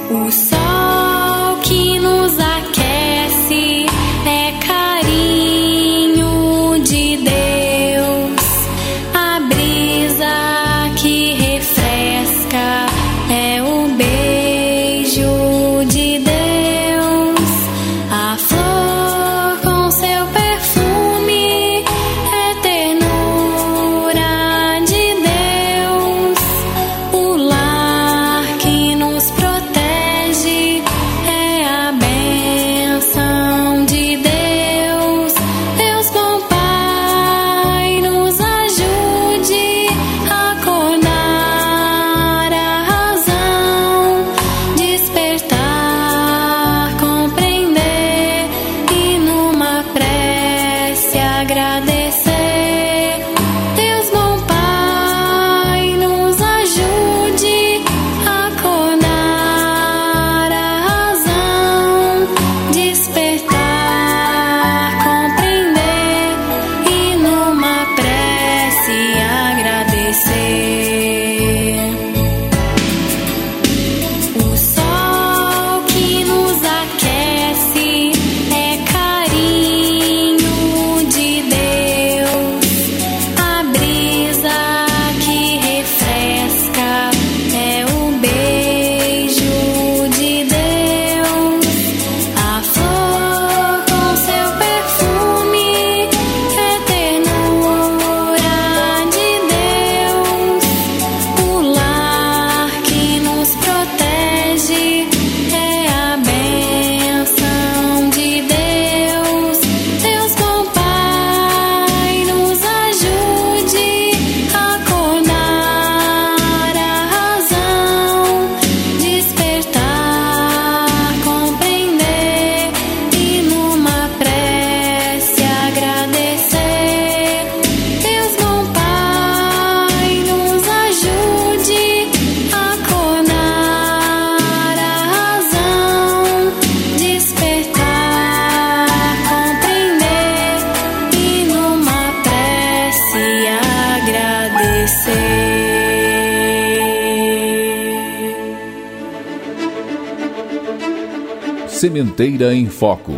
Em Foco.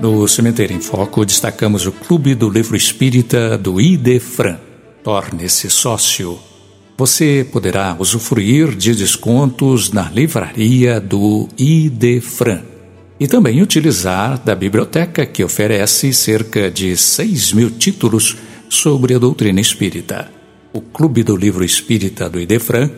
No Cemitério em Foco, destacamos o Clube do Livro Espírita do Idefran. Torne-se sócio. Você poderá usufruir de descontos na livraria do Idefran e também utilizar da biblioteca que oferece cerca de 6 mil títulos sobre a doutrina espírita. O Clube do Livro Espírita do Idefran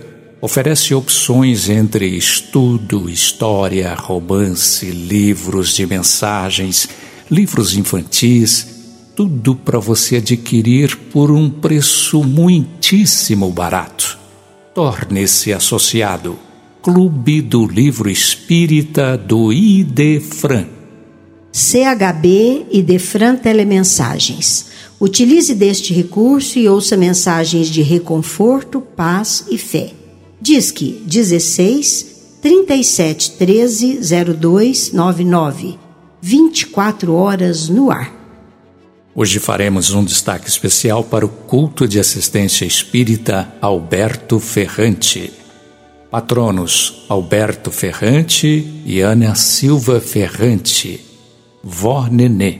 oferece opções entre estudo, história, romance, livros de mensagens, livros infantis, tudo para você adquirir por um preço muitíssimo barato. Torne-se associado. Clube do Livro Espírita do Idefran. CHB e Defran Telemensagens. Utilize deste recurso e ouça mensagens de reconforto, paz e fé. Disque 16 37 13 0299. 24 horas no ar. Hoje faremos um destaque especial para o culto de assistência espírita Alberto Ferrante. Patronos Alberto Ferrante e Ana Silva Ferrante, vó Nenê.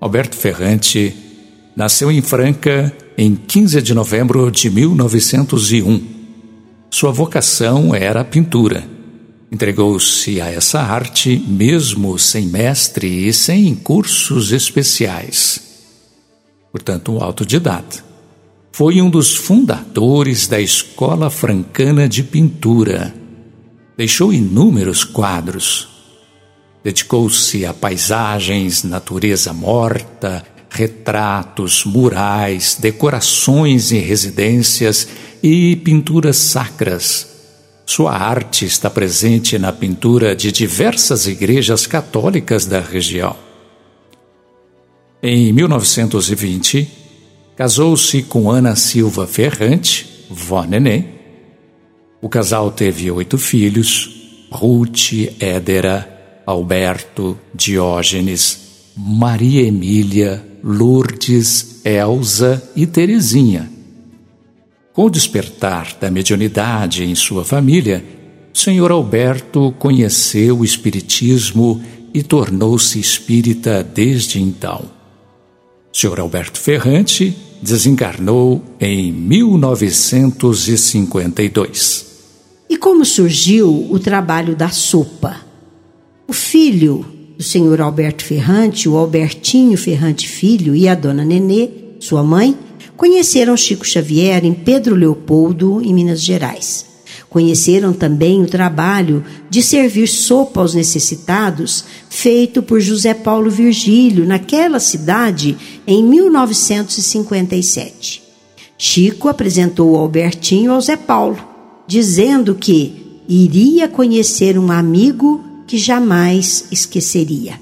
Alberto Ferrante nasceu em Franca em 15 de novembro de 1901. Sua vocação era a pintura. Entregou-se a essa arte mesmo sem mestre e sem cursos especiais. Portanto, um autodidata. Foi um dos fundadores da Escola Francana de Pintura. Deixou inúmeros quadros Dedicou-se a paisagens, natureza morta, retratos, murais, decorações em residências e pinturas sacras. Sua arte está presente na pintura de diversas igrejas católicas da região. Em 1920, casou-se com Ana Silva Ferrante, vó Nenê. O casal teve oito filhos: Ruth, Édera, Alberto, Diógenes, Maria Emília, Lourdes, Elsa e Terezinha. Com o despertar da mediunidade em sua família, senhor Alberto conheceu o Espiritismo e tornou-se espírita desde então. Senhor Alberto Ferrante desencarnou em 1952. E como surgiu o trabalho da sopa? O filho do senhor Alberto Ferrante, o Albertinho Ferrante Filho e a dona Nenê, sua mãe, conheceram Chico Xavier em Pedro Leopoldo, em Minas Gerais. Conheceram também o trabalho de servir sopa aos necessitados, feito por José Paulo Virgílio, naquela cidade, em 1957. Chico apresentou o Albertinho ao Zé Paulo, dizendo que iria conhecer um amigo que jamais esqueceria.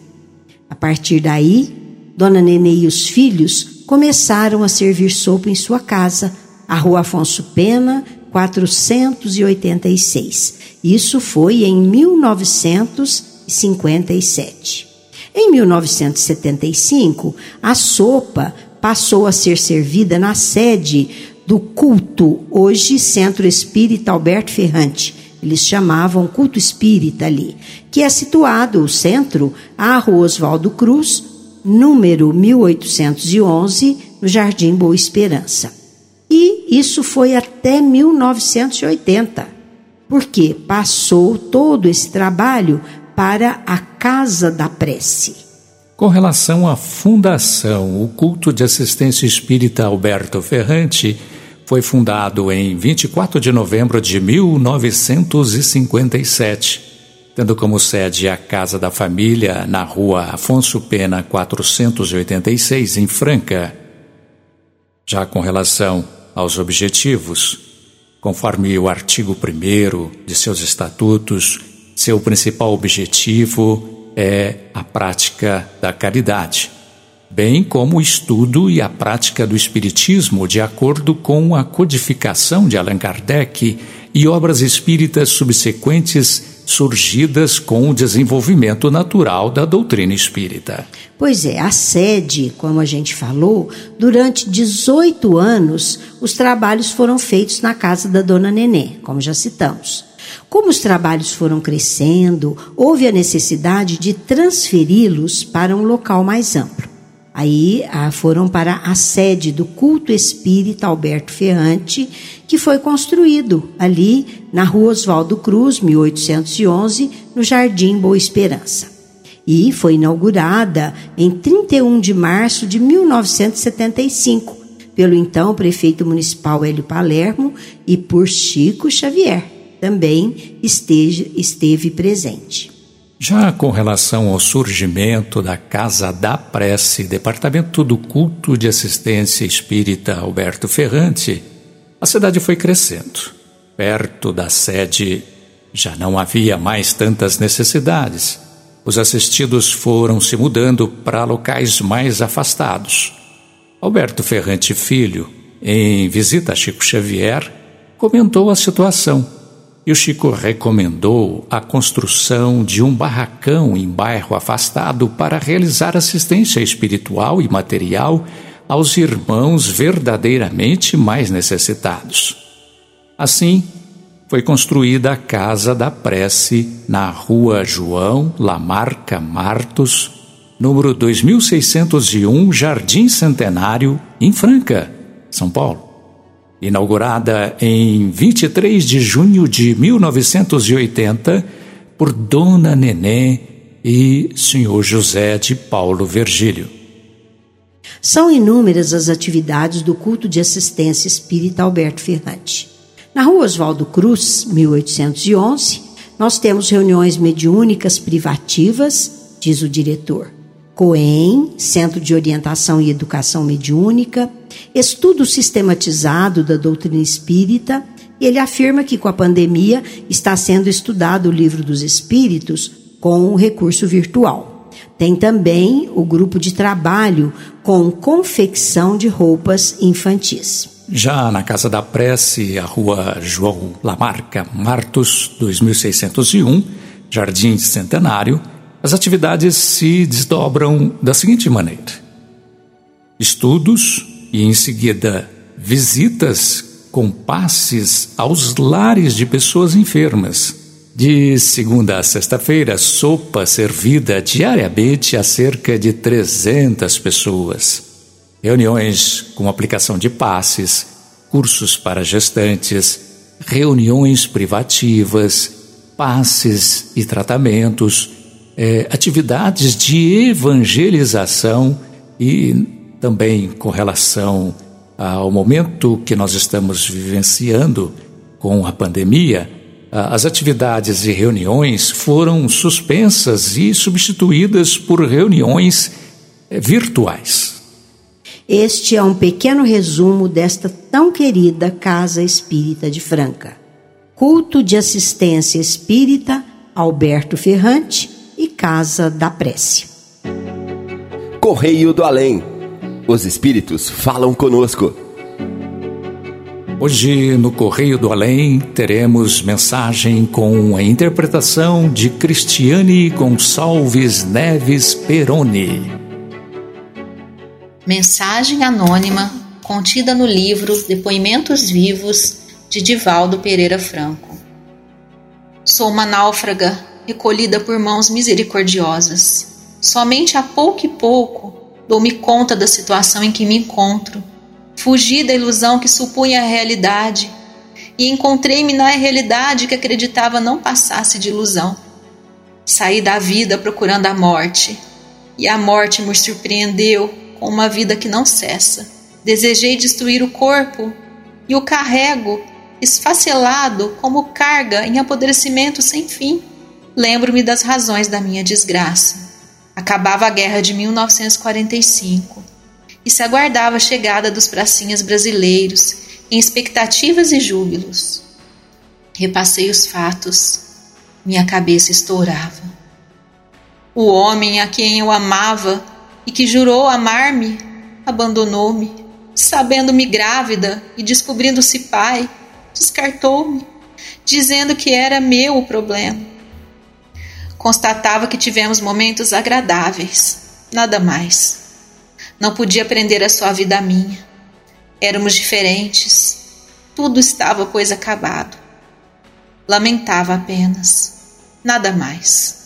A partir daí, Dona Nenê e os filhos começaram a servir sopa em sua casa, a Rua Afonso Pena, 486. Isso foi em 1957. Em 1975, a sopa passou a ser servida na sede do culto, hoje Centro Espírita Alberto Ferrante, eles chamavam culto espírita ali, que é situado o centro à Rua Oswaldo Cruz, número 1811, no Jardim Boa Esperança. E isso foi até 1980, porque passou todo esse trabalho para a Casa da Prece. Com relação à fundação, o culto de assistência espírita Alberto Ferrante foi fundado em 24 de novembro de 1957, tendo como sede a Casa da Família na rua Afonso Pena 486, em Franca. Já com relação aos objetivos, conforme o artigo 1 de seus estatutos, seu principal objetivo é a prática da caridade bem como o estudo e a prática do Espiritismo, de acordo com a codificação de Allan Kardec e obras espíritas subsequentes surgidas com o desenvolvimento natural da doutrina espírita. Pois é, a sede, como a gente falou, durante 18 anos os trabalhos foram feitos na casa da dona Nenê, como já citamos. Como os trabalhos foram crescendo, houve a necessidade de transferi-los para um local mais amplo. Aí ah, foram para a sede do culto espírita Alberto Ferrante, que foi construído ali na rua Oswaldo Cruz, 1811, no Jardim Boa Esperança. E foi inaugurada em 31 de março de 1975 pelo então prefeito municipal Hélio Palermo e por Chico Xavier, também esteja, esteve presente. Já com relação ao surgimento da Casa da Prece, Departamento do Culto de Assistência Espírita Alberto Ferrante, a cidade foi crescendo. Perto da sede já não havia mais tantas necessidades. Os assistidos foram se mudando para locais mais afastados. Alberto Ferrante Filho, em visita a Chico Xavier, comentou a situação e o Chico recomendou a construção de um barracão em bairro afastado para realizar assistência espiritual e material aos irmãos verdadeiramente mais necessitados. Assim, foi construída a Casa da Prece na Rua João Lamarca Martos, número 2601, Jardim Centenário, em Franca, São Paulo inaugurada em 23 de junho de 1980 por Dona Nenê e Senhor José de Paulo Virgílio. São inúmeras as atividades do culto de assistência espírita Alberto Ferrante. Na rua Oswaldo Cruz, 1811, nós temos reuniões mediúnicas privativas, diz o diretor. COEM, Centro de Orientação e Educação Mediúnica, estudo sistematizado da doutrina espírita. Ele afirma que com a pandemia está sendo estudado o livro dos espíritos com o recurso virtual. Tem também o grupo de trabalho com confecção de roupas infantis. Já na Casa da Prece, a rua João Lamarca Martos, 2601, Jardim Centenário, as atividades se desdobram da seguinte maneira: estudos e, em seguida, visitas com passes aos lares de pessoas enfermas. De segunda a sexta-feira, sopa servida diariamente a cerca de 300 pessoas. Reuniões com aplicação de passes, cursos para gestantes, reuniões privativas, passes e tratamentos é, atividades de evangelização e também com relação ao momento que nós estamos vivenciando com a pandemia, as atividades e reuniões foram suspensas e substituídas por reuniões é, virtuais. Este é um pequeno resumo desta tão querida Casa Espírita de Franca. Culto de Assistência Espírita Alberto Ferrante e Casa da Prece. Correio do Além. Os espíritos falam conosco. Hoje, no Correio do Além, teremos mensagem com a interpretação de Cristiane Gonçalves Neves Peroni. Mensagem anônima contida no livro Depoimentos Vivos de Divaldo Pereira Franco. Sou uma náufraga recolhida por mãos misericordiosas. Somente a pouco e pouco dou-me conta da situação em que me encontro. Fugi da ilusão que supunha a realidade e encontrei-me na realidade que acreditava não passasse de ilusão. Saí da vida procurando a morte e a morte me surpreendeu com uma vida que não cessa. Desejei destruir o corpo e o carrego esfacelado como carga em apodrecimento sem fim. Lembro-me das razões da minha desgraça. Acabava a guerra de 1945 e se aguardava a chegada dos pracinhas brasileiros em expectativas e júbilos. Repassei os fatos, minha cabeça estourava. O homem a quem eu amava e que jurou amar-me abandonou-me, sabendo-me grávida e descobrindo-se pai, descartou-me, dizendo que era meu o problema Constatava que tivemos momentos agradáveis, nada mais. Não podia prender a sua vida à minha. Éramos diferentes. Tudo estava, pois, acabado. Lamentava apenas, nada mais.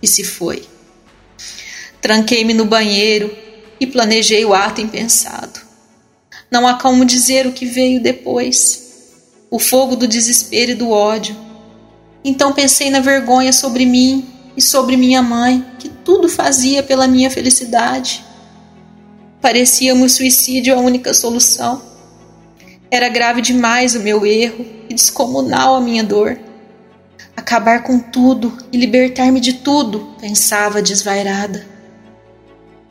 E se foi. Tranquei-me no banheiro e planejei o ato impensado. Não há como dizer o que veio depois. O fogo do desespero e do ódio. Então pensei na vergonha sobre mim e sobre minha mãe, que tudo fazia pela minha felicidade. Parecia-me o suicídio a única solução. Era grave demais o meu erro e descomunal a minha dor. Acabar com tudo e libertar-me de tudo, pensava desvairada.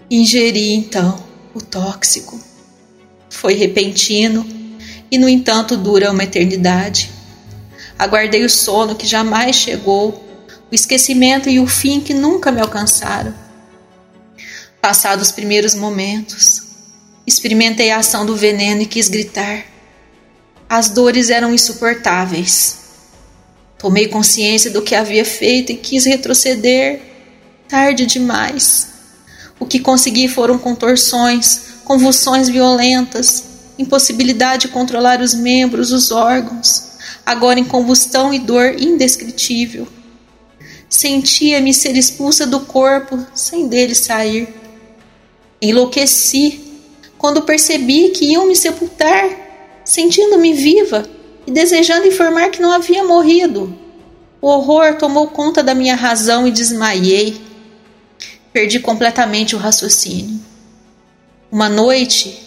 Ingeri então o tóxico. Foi repentino e, no entanto, dura uma eternidade. Aguardei o sono que jamais chegou, o esquecimento e o fim que nunca me alcançaram. Passados os primeiros momentos, experimentei a ação do veneno e quis gritar. As dores eram insuportáveis. Tomei consciência do que havia feito e quis retroceder. Tarde demais. O que consegui foram contorções, convulsões violentas, impossibilidade de controlar os membros, os órgãos, agora em combustão e dor indescritível. Sentia-me ser expulsa do corpo sem dele sair. Enlouqueci quando percebi que iam me sepultar sentindo-me viva e desejando informar que não havia morrido. O horror tomou conta da minha razão e desmaiei. Perdi completamente o raciocínio. Uma noite,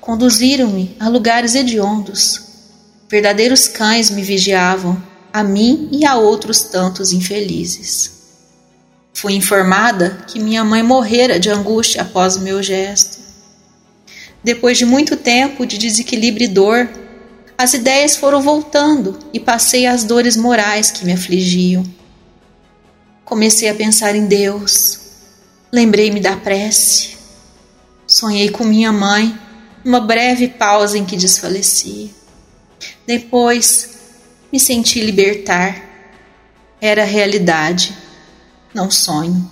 conduziram-me a lugares hediondos. Verdadeiros cães me vigiavam, a mim e a outros tantos infelizes. Fui informada que minha mãe morrera de angústia após meu gesto. Depois de muito tempo de desequilíbrio e dor, as ideias foram voltando e passei as dores morais que me afligiam. Comecei a pensar em Deus. Lembrei-me da prece. Sonhei com minha mãe, uma breve pausa em que desfaleci. Depois, me senti libertar. Era realidade, não sonho.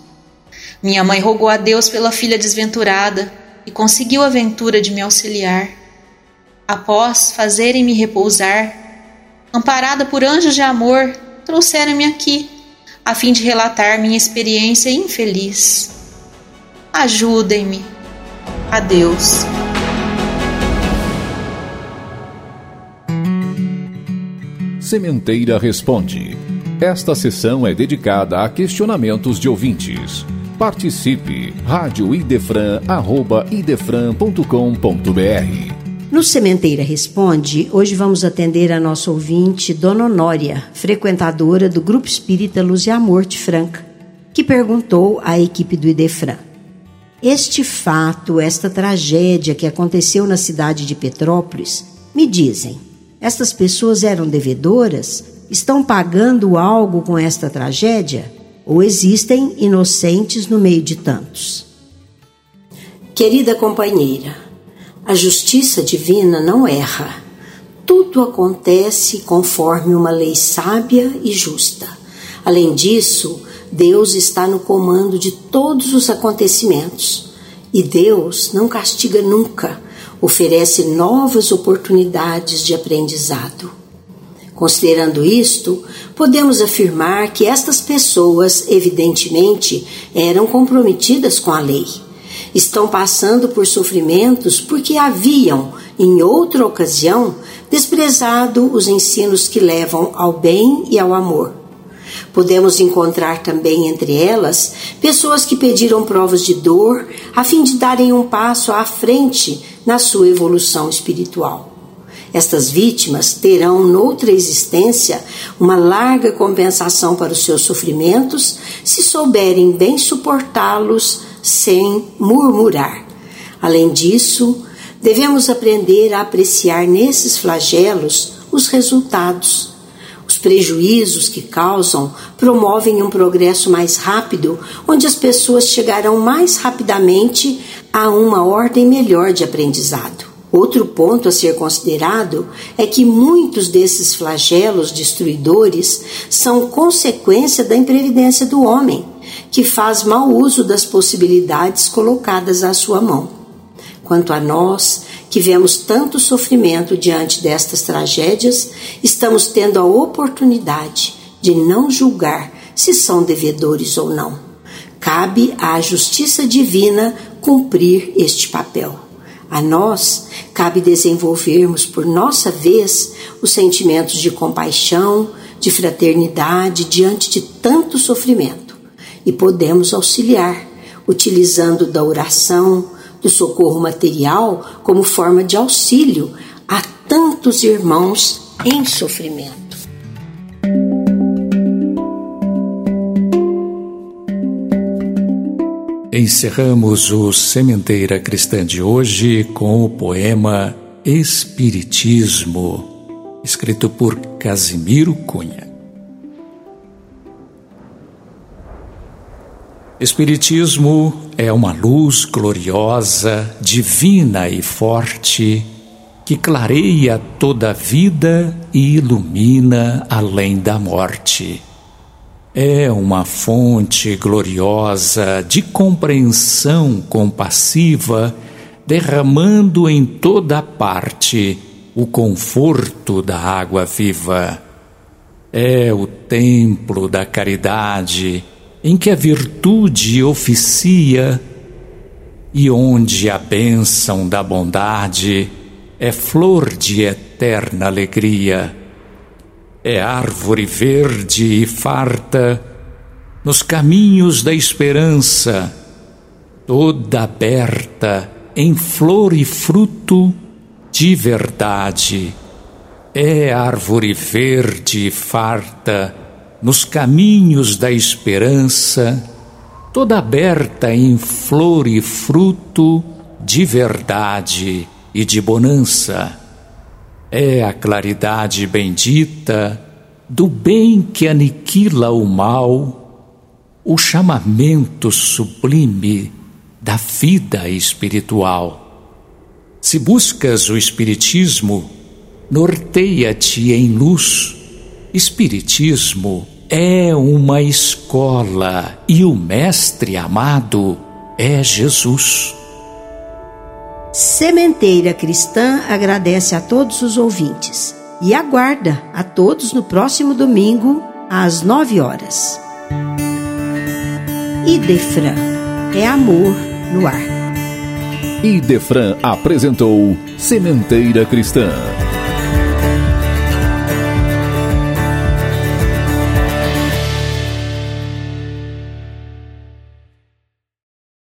Minha mãe rogou a Deus pela filha desventurada e conseguiu a ventura de me auxiliar. Após fazerem-me repousar, amparada por anjos de amor, trouxeram-me aqui, a fim de relatar minha experiência infeliz. Ajudem-me. Adeus. Sementeira Responde. Esta sessão é dedicada a questionamentos de ouvintes. Participe! Rádio Idefran, arroba idefran.com.br No Sementeira Responde, hoje vamos atender a nossa ouvinte, Dona Honória, frequentadora do Grupo Espírita Luz e Amor de Franca, que perguntou à equipe do Idefran. Este fato, esta tragédia que aconteceu na cidade de Petrópolis, me dizem, estas pessoas eram devedoras? Estão pagando algo com esta tragédia? ou existem inocentes no meio de tantos. Querida companheira, a justiça divina não erra. Tudo acontece conforme uma lei sábia e justa. Além disso, Deus está no comando de todos os acontecimentos. E Deus não castiga nunca, oferece novas oportunidades de aprendizado. Considerando isto, podemos afirmar que estas pessoas, evidentemente, eram comprometidas com a lei. Estão passando por sofrimentos porque haviam, em outra ocasião, desprezado os ensinos que levam ao bem e ao amor. Podemos encontrar também entre elas pessoas que pediram provas de dor a fim de darem um passo à frente na sua evolução espiritual. Estas vítimas terão, noutra existência, uma larga compensação para os seus sofrimentos se souberem bem suportá-los sem murmurar. Além disso, devemos aprender a apreciar nesses flagelos os resultados. Os prejuízos que causam promovem um progresso mais rápido, onde as pessoas chegarão mais rapidamente a uma ordem melhor de aprendizado. Outro ponto a ser considerado é que muitos desses flagelos destruidores são consequência da imprevidência do homem, que faz mau uso das possibilidades colocadas à sua mão. Quanto a nós, que vemos tanto sofrimento diante destas tragédias, estamos tendo a oportunidade de não julgar se são devedores ou não. Cabe à justiça divina cumprir este papel. A nós cabe desenvolvermos por nossa vez os sentimentos de compaixão, de fraternidade diante de tanto sofrimento e podemos auxiliar utilizando da oração, do socorro material como forma de auxílio a tantos irmãos em sofrimento. Encerramos o Sementeira Cristã de hoje com o poema Espiritismo, escrito por Casimiro Cunha. Espiritismo é uma luz gloriosa, divina e forte que clareia toda a vida e ilumina além da morte. É uma fonte gloriosa de compreensão compassiva, derramando em toda parte o conforto da água viva. É o templo da caridade em que a virtude oficia e onde a bênção da bondade é flor de eterna alegria, é árvore verde e farta nos caminhos da esperança, toda aberta em flor e fruto de verdade. É árvore verde e farta nos caminhos da esperança, toda aberta em flor e fruto de verdade e de bonança. É a claridade bendita do bem que aniquila o mal, o chamamento sublime da vida espiritual. Se buscas o Espiritismo, norteia-te em luz Espiritismo é uma escola e o mestre amado é Jesus. Sementeira Cristã agradece a todos os ouvintes e aguarda a todos no próximo domingo, às nove horas. Idefran é amor no ar. Idefran apresentou Sementeira Cristã.